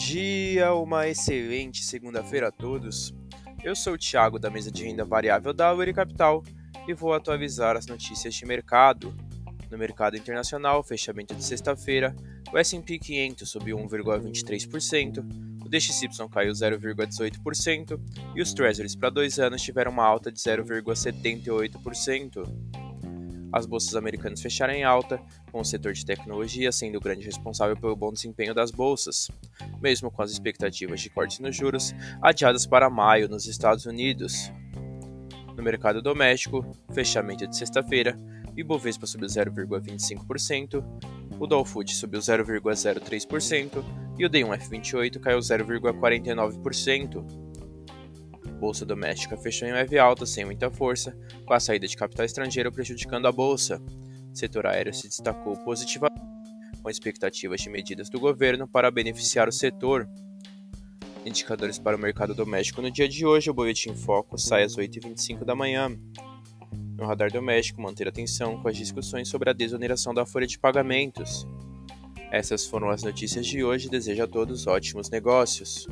dia, uma excelente segunda-feira a todos. Eu sou o Thiago da mesa de renda variável da Uri Capital e vou atualizar as notícias de mercado. No mercado internacional, fechamento de sexta-feira, o S&P 500 subiu 1,23%, o DXY caiu 0,18% e os Treasuries para dois anos tiveram uma alta de 0,78%. As bolsas americanas fecharam em alta, com o setor de tecnologia sendo o grande responsável pelo bom desempenho das bolsas, mesmo com as expectativas de cortes nos juros adiadas para maio nos Estados Unidos. No mercado doméstico, fechamento de sexta-feira, Ibovespa subiu 0,25%, o Dow Food subiu 0,03% e o D1F28 caiu 0,49%. Bolsa doméstica fechou em leve alta, sem muita força, com a saída de capital estrangeiro prejudicando a bolsa. O setor aéreo se destacou positivamente, com expectativas de medidas do governo para beneficiar o setor. Indicadores para o mercado doméstico no dia de hoje, o Boletim Foco sai às 8h25 da manhã. No radar doméstico, manter atenção com as discussões sobre a desoneração da folha de pagamentos. Essas foram as notícias de hoje. Desejo a todos ótimos negócios.